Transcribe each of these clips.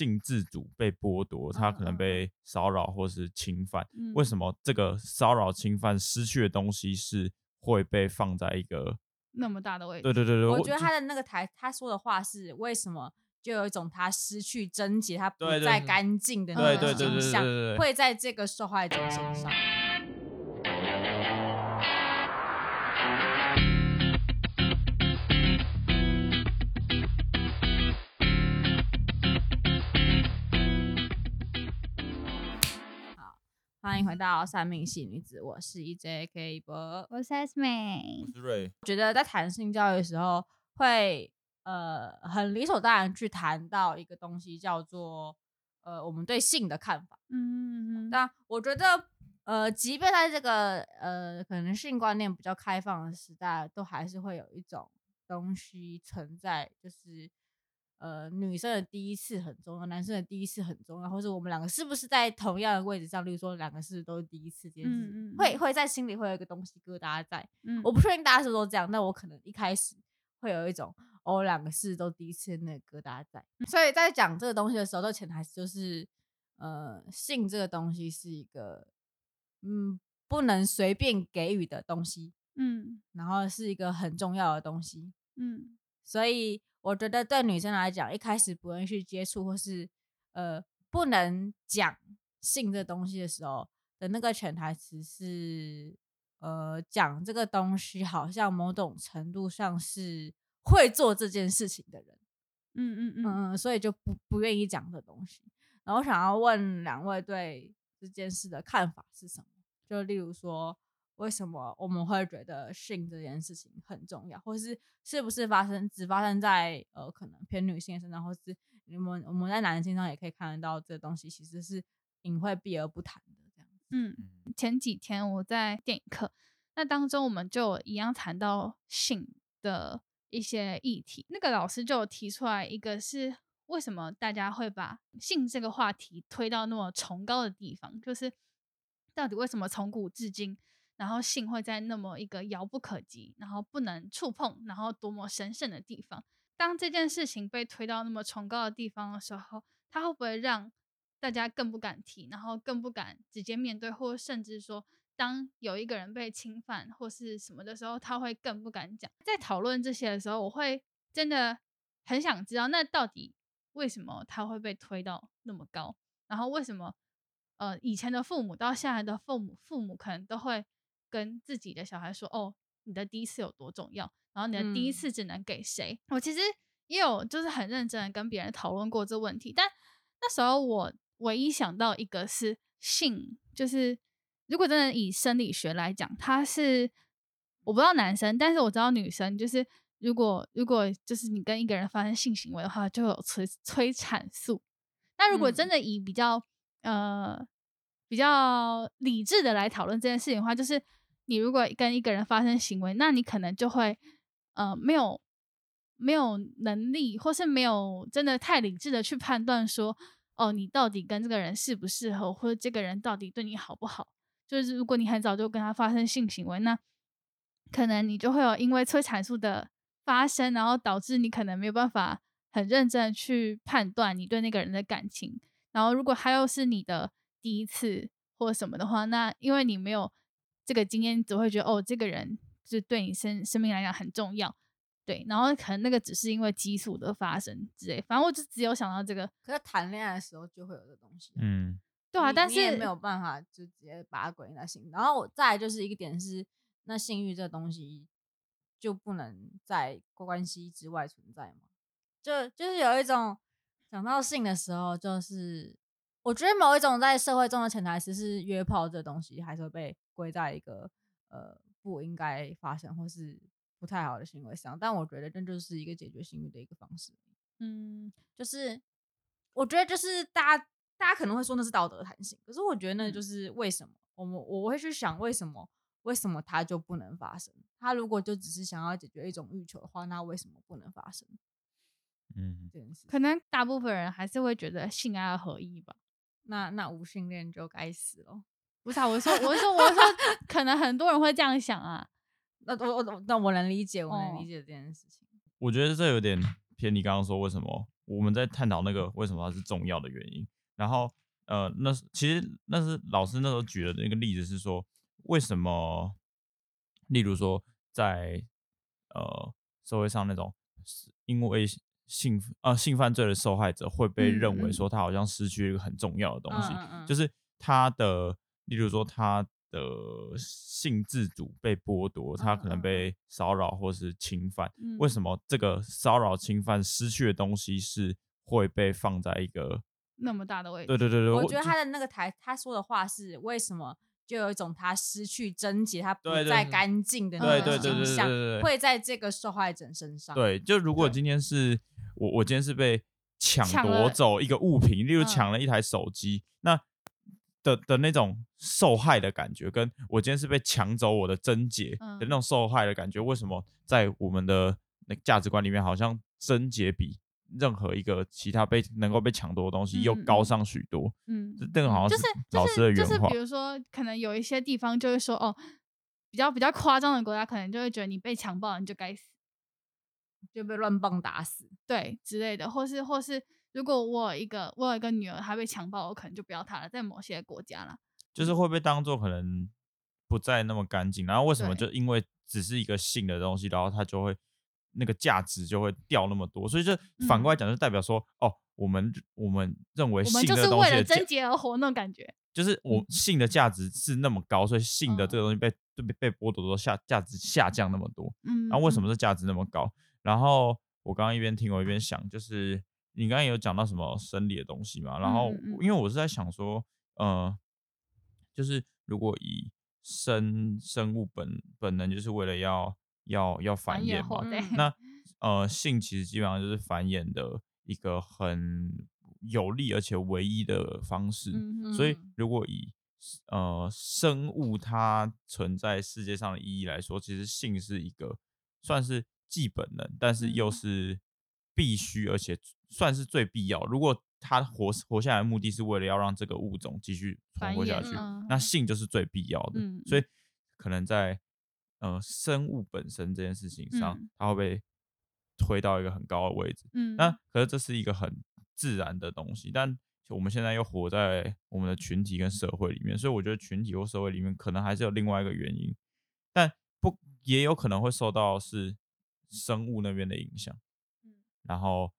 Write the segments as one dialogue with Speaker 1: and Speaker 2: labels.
Speaker 1: 性自主被剥夺，他可能被骚扰或是侵犯。
Speaker 2: 嗯、
Speaker 1: 为什么这个骚扰侵犯失去的东西是会被放在一个
Speaker 2: 那么大的位置？
Speaker 1: 对对对对，
Speaker 3: 我觉得他的那个台他说的话是为什么？就有一种他失去贞洁，他不再干净的那种形象，会在这个受害者身上。欢迎回到三命系女子，我是 EJK 一博，
Speaker 2: 我是 Esme，
Speaker 1: 我是瑞。
Speaker 3: 觉得在谈性教育的时候会。呃，很理所当然去谈到一个东西，叫做呃，我们对性的看法。
Speaker 2: 嗯嗯嗯。
Speaker 3: 但我觉得，呃，即便在这个呃，可能性观念比较开放的时代，都还是会有一种东西存在，就是呃，女生的第一次很重要，男生的第一次很重要，或者我们两个是不是在同样的位置上？例如说，两个是都是第一次，这件事
Speaker 2: 嗯嗯，
Speaker 3: 会会在心里会有一个东西疙瘩在。
Speaker 2: 嗯。
Speaker 3: 我不确定大家是不是都这样，但我可能一开始会有一种。我两个是都第一次那个疙瘩在，所以在讲这个东西的时候，都潜台词就是，呃，性这个东西是一个，嗯，不能随便给予的东西，
Speaker 2: 嗯，
Speaker 3: 然后是一个很重要的东西，
Speaker 2: 嗯，
Speaker 3: 所以我觉得对女生来讲，一开始不愿意去接触或是呃不能讲性这东西的时候的那个潜台词是，呃，讲这个东西好像某种程度上是。会做这件事情的人，
Speaker 2: 嗯嗯嗯
Speaker 3: 嗯，所以就不不愿意讲这东西。然后我想要问两位对这件事的看法是什么？就例如说，为什么我们会觉得性这件事情很重要，或是是不是发生只发生在呃可能偏女性身上，或是你们我们在男性上也可以看得到这东西其实是隐晦避而不谈的这样子。
Speaker 2: 嗯，前几天我在电影课，那当中我们就一样谈到性的。一些议题，那个老师就提出来，一个是为什么大家会把性这个话题推到那么崇高的地方，就是到底为什么从古至今，然后性会在那么一个遥不可及，然后不能触碰，然后多么神圣的地方，当这件事情被推到那么崇高的地方的时候，它会不会让大家更不敢提，然后更不敢直接面对，或甚至说，当有一个人被侵犯或是什么的时候，他会更不敢讲。在讨论这些的时候，我会真的很想知道，那到底为什么他会被推到那么高？然后为什么呃以前的父母到现在的父母，父母可能都会跟自己的小孩说：“哦，你的第一次有多重要？然后你的第一次只能给谁？”嗯、我其实也有就是很认真的跟别人讨论过这问题，但那时候我唯一想到一个是性，就是。如果真的以生理学来讲，它是我不知道男生，但是我知道女生，就是如果如果就是你跟一个人发生性行为的话，就有催催产素。那如果真的以比较、嗯、呃比较理智的来讨论这件事情的话，就是你如果跟一个人发生行为，那你可能就会呃没有没有能力，或是没有真的太理智的去判断说，哦，你到底跟这个人适不适合，或者这个人到底对你好不好。就是如果你很早就跟他发生性行为，那可能你就会有因为催产素的发生，然后导致你可能没有办法很认真去判断你对那个人的感情。然后如果他又是你的第一次或什么的话，那因为你没有这个经验，只会觉得哦，这个人就对你生生命来讲很重要，对。然后可能那个只是因为激素的发生之类，反正我就只有想到这个。
Speaker 3: 可是谈恋爱的时候就会有这东西，
Speaker 1: 嗯。
Speaker 3: 对啊，但是也没有办法就直接把它归因在性。然后我再来就是一个点是，那性欲这东西就不能在关系之外存在吗？就就是有一种讲到性的时候，就是我觉得某一种在社会中的潜台词是约炮这东西还是会被归在一个呃不应该发生或是不太好的行为上。但我觉得这就是一个解决性欲的一个方式。嗯，就是我觉得就是大家。大家可能会说那是道德弹性，可是我觉得那就是为什么我们我会去想为什么为什么它就不能发生？他如果就只是想要解决一种欲求的话，那为什么不能发生？
Speaker 1: 嗯，
Speaker 2: 可能大部分人还是会觉得性爱合一吧。
Speaker 3: 那那无性恋就该死了。
Speaker 2: 不是啊，我说我说我说，可能很多人会这样想啊。
Speaker 3: 那我我那我能理解，我能理解这件事情。
Speaker 1: 我觉得这有点偏你刚刚说为什么。我们在探讨那个为什么它是重要的原因。然后呃，那其实那是老师那时候举的那个例子是说，为什么，例如说在呃社会上那种因为性呃性犯罪的受害者会被认为说他好像失去一个很重要的东西，嗯嗯嗯、就是他的，例如说他的性自主被剥夺，他可能被骚扰或是侵犯。为什么这个骚扰侵犯失去的东西是会被放在一个
Speaker 2: 那么大的位置？
Speaker 1: 对对对对，
Speaker 3: 我觉得他的那个台他说的话是为什么？就有一种他失去贞洁，他不再干净的那种形象，会在这个受害者身上。
Speaker 1: 对，就如果今天是我，我今天是被抢夺走一个物品，例如抢了一台手机，那的的那种受害的感觉，跟我今天是被抢走我的贞洁的那种受害的感觉，为什么在我们的那价值观里面，好像贞洁比？任何一个其他被能够被抢夺的东西又高上许多，嗯，这个好像是老师的原话。
Speaker 2: 就是就是，比如说，可能有一些地方就会说，哦，比较比较夸张的国家，可能就会觉得你被强暴了，你就该死，
Speaker 3: 就被乱棒打死，
Speaker 2: 对之类的，或是或是，如果我有一个我有一个女儿，她被强暴，我可能就不要她了，在某些国家啦，
Speaker 1: 就是会被当做可能不再那么干净，然后为什么就因为只是一个性的东西，然后他就会。那个价值就会掉那么多，所以就反过来讲，就代表说，嗯、哦，我们我们认为性的东西的，
Speaker 2: 我们就是为了贞洁而活那种感觉，
Speaker 1: 就是我性的价值是那么高，所以性的这个东西被、嗯、被被剥夺的下价值下降那么多。嗯，然后为什么是价值那么高？然后我刚刚一边听我一边想，就是你刚刚有讲到什么生理的东西嘛？然后因为我是在想说，呃，就是如果以生生物本本能，就是为了要。要要繁衍嘛？那呃，性其实基本上就是繁衍的一个很有利而且唯一的方式。嗯、所以，如果以呃生物它存在世界上的意义来说，其实性是一个算是既本能，但是又是必须，而且算是最必要。如果它活活下来的目的是为了要让这个物种继续存活下去，嗯、那性就是最必要的。嗯、所以，可能在。呃，生物本身这件事情上，嗯、它会被推到一个很高的位置。嗯，那可是这是一个很自然的东西，但我们现在又活在我们的群体跟社会里面，所以我觉得群体或社会里面可能还是有另外一个原因，但不也有可能会受到是生物那边的影响。嗯，然后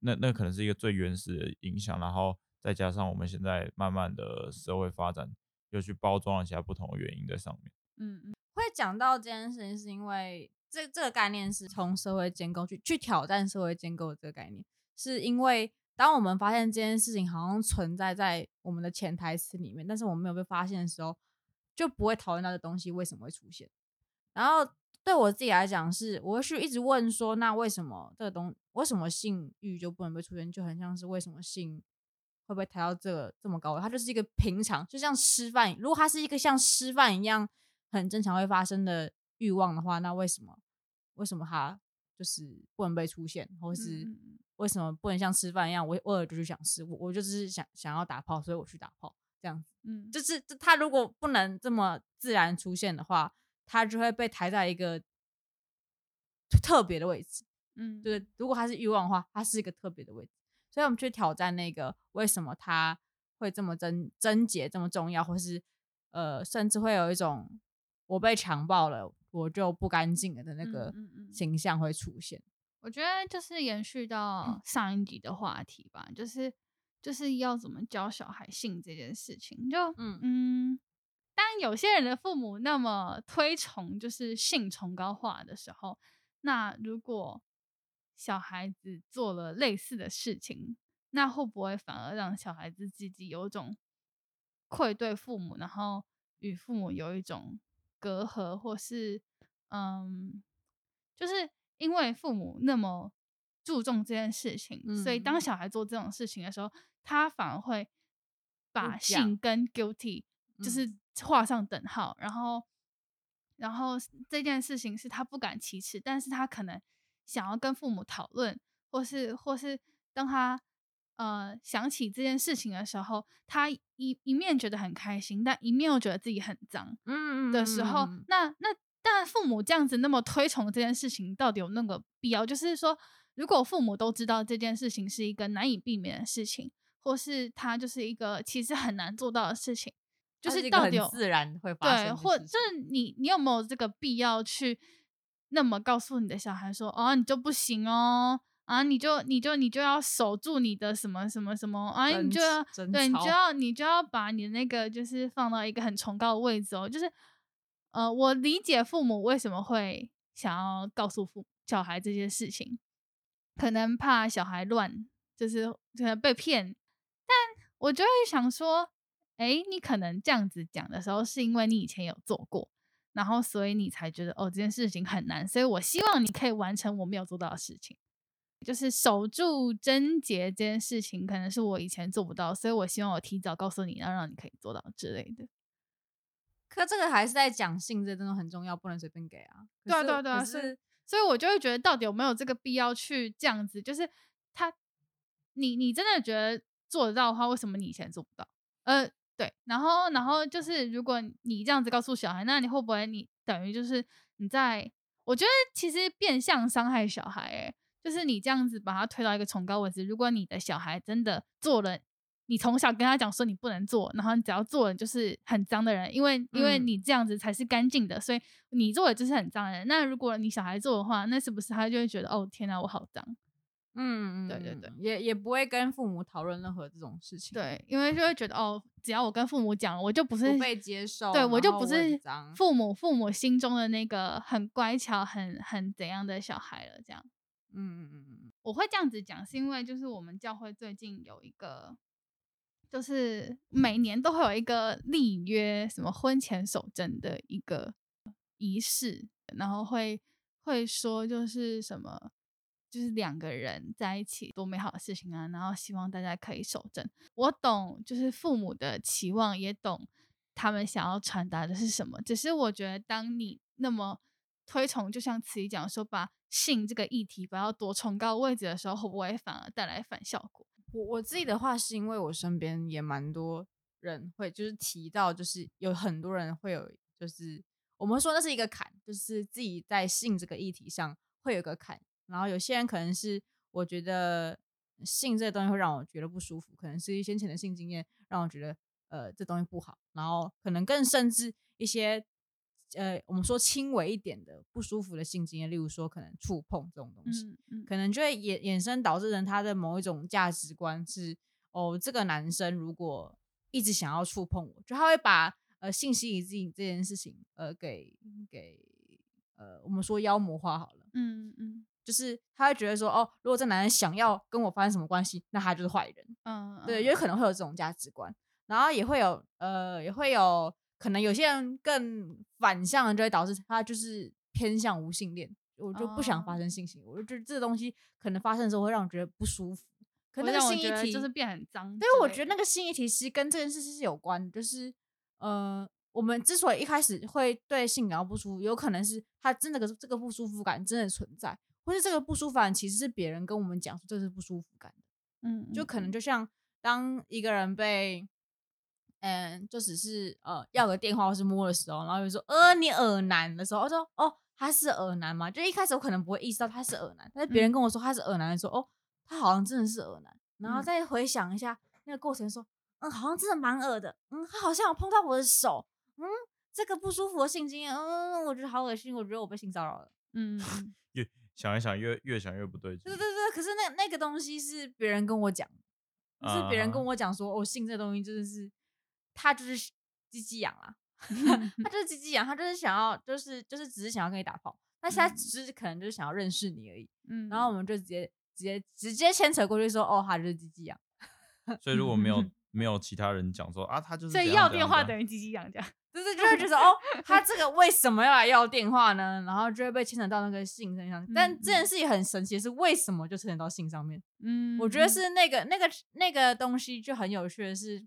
Speaker 1: 那那可能是一个最原始的影响，然后再加上我们现在慢慢的社会发展，又去包装了其他不同的原因在上面。嗯嗯。
Speaker 3: 会讲到这件事情，是因为这这个概念是从社会建构去去挑战社会建构的这个概念，是因为当我们发现这件事情好像存在在我们的潜台词里面，但是我们没有被发现的时候，就不会讨论到这东西为什么会出现。然后对我自己来讲，是我会去一直问说，那为什么这个东为什么性欲就不能被出现？就很像是为什么性会不会抬到这个这么高？它就是一个平常，就像吃饭，如果它是一个像吃饭一样。很正常会发生的欲望的话，那为什么为什么它就是不能被出现，或是为什么不能像吃饭一样，我偶尔就去想吃，我我就只是想想要打炮，所以我去打炮这样子，嗯，就是它如果不能这么自然出现的话，它就会被抬在一个特别的位置，嗯，对，如果它是欲望的话，它是一个特别的位置，所以我们去挑战那个为什么它会这么贞贞洁这么重要，或是呃，甚至会有一种。我被强暴了，我就不干净了的那个形象会出现。
Speaker 2: 我觉得就是延续到上一集的话题吧，嗯、就是就是要怎么教小孩性这件事情。就嗯嗯，当有些人的父母那么推崇就是性崇高化的时候，那如果小孩子做了类似的事情，那会不会反而让小孩子自己有种愧对父母，然后与父母有一种隔阂，或是嗯，就是因为父母那么注重这件事情，嗯、所以当小孩做这种事情的时候，他反而会把性跟 guilty 就是画上等号，嗯、然后，然后这件事情是他不敢启齿，但是他可能想要跟父母讨论，或是或是当他。呃，想起这件事情的时候，他一一面觉得很开心，但一面又觉得自己很脏，嗯的时候，嗯、那那但父母这样子那么推崇这件事情，到底有那个必要？就是说，如果父母都知道这件事情是一个难以避免的事情，或是他就是一个其实很难做到的事情，就是到底有
Speaker 3: 自然会发生，
Speaker 2: 对，或就是你你有没有这个必要去那么告诉你的小孩说，哦，你就不行哦，啊，你就你就你就要守住你的什么什么什么，啊，你就要对，你就要你就要把你的那个就是放到一个很崇高的位置哦，就是呃，我理解父母为什么会想要告诉父小孩这些事情。可能怕小孩乱，就是可能被骗，但我就会想说，哎，你可能这样子讲的时候，是因为你以前有做过，然后所以你才觉得哦，这件事情很难，所以我希望你可以完成我没有做到的事情，就是守住贞洁这件事情，可能是我以前做不到，所以我希望我提早告诉你，要让你可以做到之类的。
Speaker 3: 可这个还是在讲性，这真的很重要，不能随便给啊。
Speaker 2: 对啊，对啊，对啊，是。所以，我就会觉得，到底有没有这个必要去这样子？就是他，你你真的觉得做得到的话，为什么你以前做不到？呃，对。然后，然后就是，如果你这样子告诉小孩，那你会不会你等于就是你在？我觉得其实变相伤害小孩，欸，诶，就是你这样子把他推到一个崇高位置。如果你的小孩真的做了。你从小跟他讲说你不能做，然后你只要做了就是很脏的人，因为因为你这样子才是干净的，所以你做的就是很脏的人。那如果你小孩做的话，那是不是他就会觉得哦天哪，我好脏？嗯，对对对，
Speaker 3: 也也不会跟父母讨论任何这种事情。
Speaker 2: 对，因为就会觉得哦，只要我跟父母讲，我就不是
Speaker 3: 不被接受，
Speaker 2: 对我就不是父母父母心中的那个很乖巧、很很怎样的小孩了。这样，嗯嗯，我会这样子讲，是因为就是我们教会最近有一个。就是每年都会有一个立约，什么婚前守贞的一个仪式，然后会会说就是什么，就是两个人在一起多美好的事情啊，然后希望大家可以守贞。我懂，就是父母的期望，也懂他们想要传达的是什么。只是我觉得，当你那么推崇，就像慈禧讲说，把性这个议题摆到多崇高位置的时候，会不会反而带来反效果？
Speaker 3: 我我自己的话是因为我身边也蛮多人会就是提到，就是有很多人会有，就是我们说那是一个坎，就是自己在性这个议题上会有个坎。然后有些人可能是我觉得性这个东西会让我觉得不舒服，可能是先前的性经验让我觉得呃这东西不好，然后可能更甚至一些。呃，我们说轻微一点的不舒服的性经验，例如说可能触碰这种东西，嗯嗯、可能就会衍衍生导致人他的某一种价值观是，哦，这个男生如果一直想要触碰我，就他会把呃性吸引自己这件事情，呃，给给呃我们说妖魔化好了，嗯嗯，就是他会觉得说，哦，如果这男人想要跟我发生什么关系，那他就是坏人，嗯，对，也有可能会有这种价值观，然后也会有呃也会有。可能有些人更反向的，就会导致他就是偏向无性恋，我就不想发生性行为，我就觉得这个东西可能发生的时候会让我觉得不舒服。可能那个性议题
Speaker 2: 就是变很脏，
Speaker 3: 对，我觉得那个性议题是跟这件事是有关，就是呃，我们之所以一开始会对性感到不舒服，有可能是他真的个这个不舒服感真的存在，或是这个不舒服感其实是别人跟我们讲说这是不舒服感的，嗯，就可能就像当一个人被。嗯，就只是呃要个电话或是摸的时候，然后就说呃你耳男。的时候，我说哦他是耳男吗？就一开始我可能不会意识到他是耳男，但是别人跟我说他是耳男的时候，哦他好像真的是耳男，然后再回想一下那个过程说，说嗯好像真的蛮耳的，嗯他好像有碰到我的手，嗯这个不舒服的性经验，嗯我觉得好恶心，我觉得我被性骚扰了，嗯
Speaker 1: 越想一想越越想越不对劲，
Speaker 3: 对对对，可是那那个东西是别人跟我讲，是别人跟我讲说哦性这东西真的是。他就是鸡鸡痒啊，他就是鸡鸡痒，他就是想要，就是就是只是想要跟你打炮，但是他只是可能就是想要认识你而已。嗯，然后我们就直接直接直接牵扯过去说，哦，他就是鸡鸡痒。
Speaker 1: 所以如果没有没有其他人讲说啊，他就是
Speaker 2: 所以要电话等于鸡鸡痒这样，
Speaker 3: 就是就会觉得哦，他这个为什么要来要电话呢？然后就会被牵扯到那个性身上。但这件事情很神奇，是为什么就牵扯到性上面？嗯，我觉得是那个那个那个东西就很有趣的是。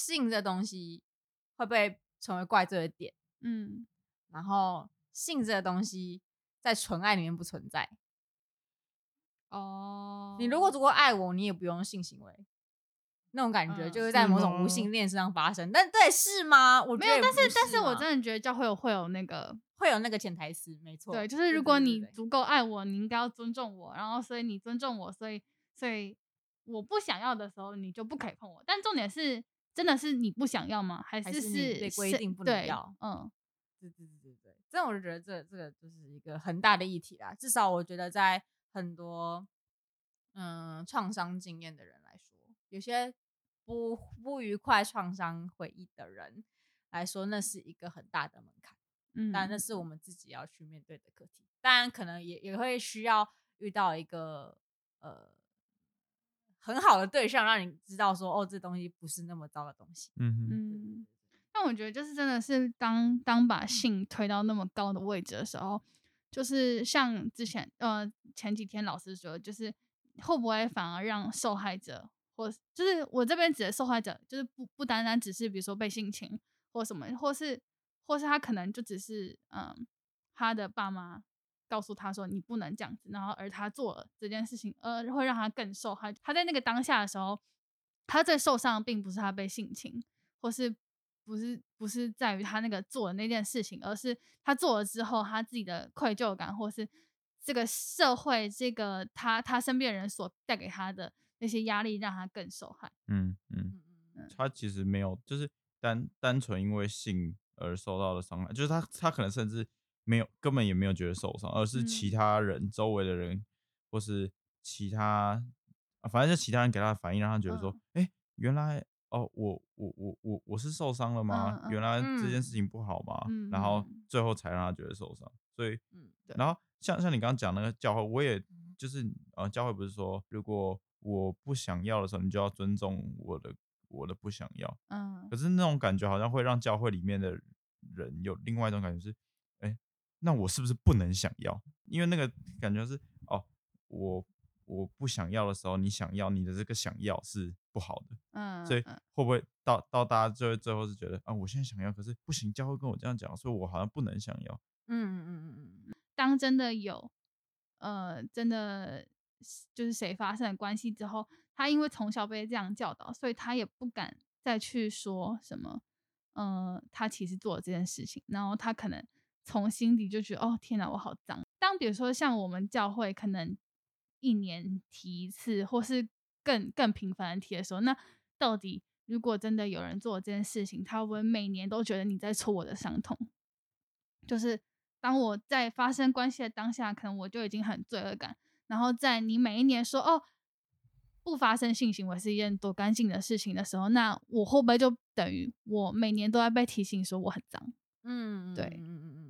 Speaker 3: 性这东西会不会成为怪罪的点？嗯，然后性这个东西在纯爱里面不存在。哦，你如果足够爱我，你也不用性行为。那种感觉，就是在某种无性恋身上发生。但对，是吗？我觉得
Speaker 2: 没有，但是但是我真的觉得教会有会有那个
Speaker 3: 会有那个潜台词，没错。
Speaker 2: 对，就是如果你足够爱我，你应该要尊重我，然后所以你尊重我，所以所以我不想要的时候，你就不可以碰我。但重点是，真的是你不想要吗？还是是
Speaker 3: 被规定不能要？
Speaker 2: 嗯，
Speaker 3: 对对对对对，这样我就觉得这这个就是一个很大的议题啦。至少我觉得在很多嗯创伤经验的人来说，有些。不不愉快、创伤回忆的人来说，那是一个很大的门槛。嗯，但那是我们自己要去面对的课题。当然，可能也也会需要遇到一个呃很好的对象，让你知道说，哦，这东西不是那么糟的东西。
Speaker 1: 嗯
Speaker 2: 嗯。但我觉得，就是真的是当当把性推到那么高的位置的时候，就是像之前呃前几天老师说，就是会不会反而让受害者。或就是我这边指的受害者，就是不不单单只是比如说被性侵或什么，或是或是他可能就只是嗯，他的爸妈告诉他说你不能这样子，然后而他做了这件事情，呃会让他更受害。他在那个当下的时候，他最受伤的并不是他被性侵，或是不是不是在于他那个做的那件事情，而是他做了之后他自己的愧疚感，或是这个社会这个他他身边的人所带给他的。那些压力让他更受害。
Speaker 1: 嗯嗯嗯，他其实没有，就是单单纯因为性而受到的伤害，就是他他可能甚至没有，根本也没有觉得受伤，而是其他人、嗯、周围的人，或是其他，反正就其他人给他的反应，让他觉得说，哎、嗯欸，原来哦，我我我我我是受伤了吗？嗯、原来这件事情不好吗？嗯、然后最后才让他觉得受伤。所以，然后像像你刚刚讲那个教会，我也就是呃，教会不是说如果。我不想要的时候，你就要尊重我的我的不想要。嗯，可是那种感觉好像会让教会里面的人有另外一种感觉是，哎，那我是不是不能想要？因为那个感觉是，哦，我我不想要的时候，你想要，你的这个想要是不好的。嗯，所以会不会到到大家最后最后是觉得啊，我现在想要，可是不行，教会跟我这样讲，所以我好像不能想要。
Speaker 2: 嗯嗯嗯嗯，当真的有，呃，真的。就是谁发生了关系之后，他因为从小被这样教导，所以他也不敢再去说什么。呃，他其实做了这件事情，然后他可能从心底就觉得，哦，天哪，我好脏。当比如说像我们教会可能一年提一次，或是更更频繁的提的时候，那到底如果真的有人做这件事情，他会不会每年都觉得你在戳我的伤痛？就是当我在发生关系的当下，可能我就已经很罪恶感。然后在你每一年说哦，不发生性行为是一件多干净的事情的时候，那我会不会就等于我每年都在被提醒说我很脏？嗯，对，嗯嗯嗯嗯。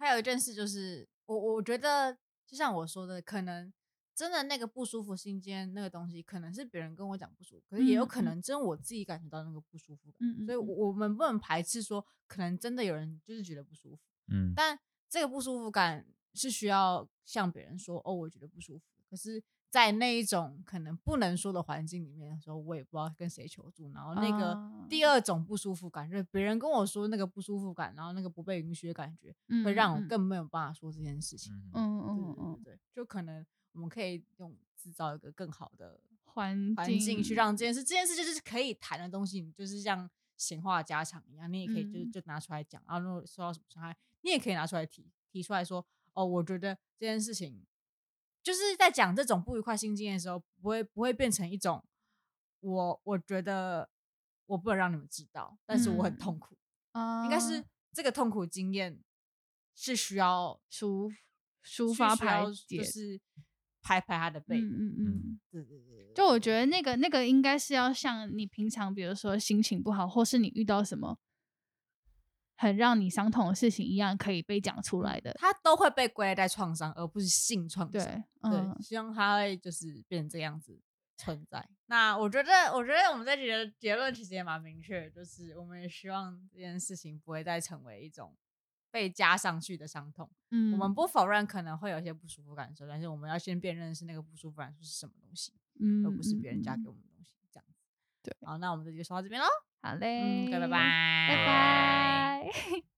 Speaker 3: 还有一件事就是，我我觉得就像我说的，可能真的那个不舒服心间那个东西，可能是别人跟我讲不舒服，可是也有可能真我自己感觉到那个不舒服。嗯嗯。所以我们不能排斥说，可能真的有人就是觉得不舒服。嗯。但这个不舒服感。是需要向别人说哦，我觉得不舒服。可是，在那一种可能不能说的环境里面的时候，我也不知道跟谁求助。然后那个第二种不舒服感，就是别人跟我说那个不舒服感，然后那个不被允许的感觉，会让我更没有办法说这件事情。嗯嗯嗯，对，就可能我们可以用制造一个更好的环环境去让这件事，这件事就是可以谈的东西，你就是像闲话家常一样，你也可以就就拿出来讲。然后如果受到什么伤害，你也可以拿出来提提出来说。哦，我觉得这件事情就是在讲这种不愉快性经验的时候，不会不会变成一种我我觉得我不能让你们知道，但是我很痛苦。嗯，应该是这个痛苦经验是需要抒抒发排解，就是拍拍他的背。嗯嗯嗯，对对对。
Speaker 2: 就我觉得那个那个应该是要像你平常，比如说心情不好，或是你遇到什么。很让你伤痛的事情一样可以被讲出来的，
Speaker 3: 它都会被归类在创伤，而不是性创伤。
Speaker 2: 对，
Speaker 3: 嗯、对，希望它会就是变成这样子存在。那我觉得，我觉得我们这集的结论其实也蛮明确，就是我们也希望这件事情不会再成为一种被加上去的伤痛。嗯，我们不否认可能会有一些不舒服感受，但是我们要先辨认是那个不舒服感受是什么东西，嗯，而不是别人加给我们的东西。这样子，对。好，那我们这集就说到这边喽。
Speaker 2: 好嘞，
Speaker 3: 嗯，拜拜，
Speaker 2: 拜拜。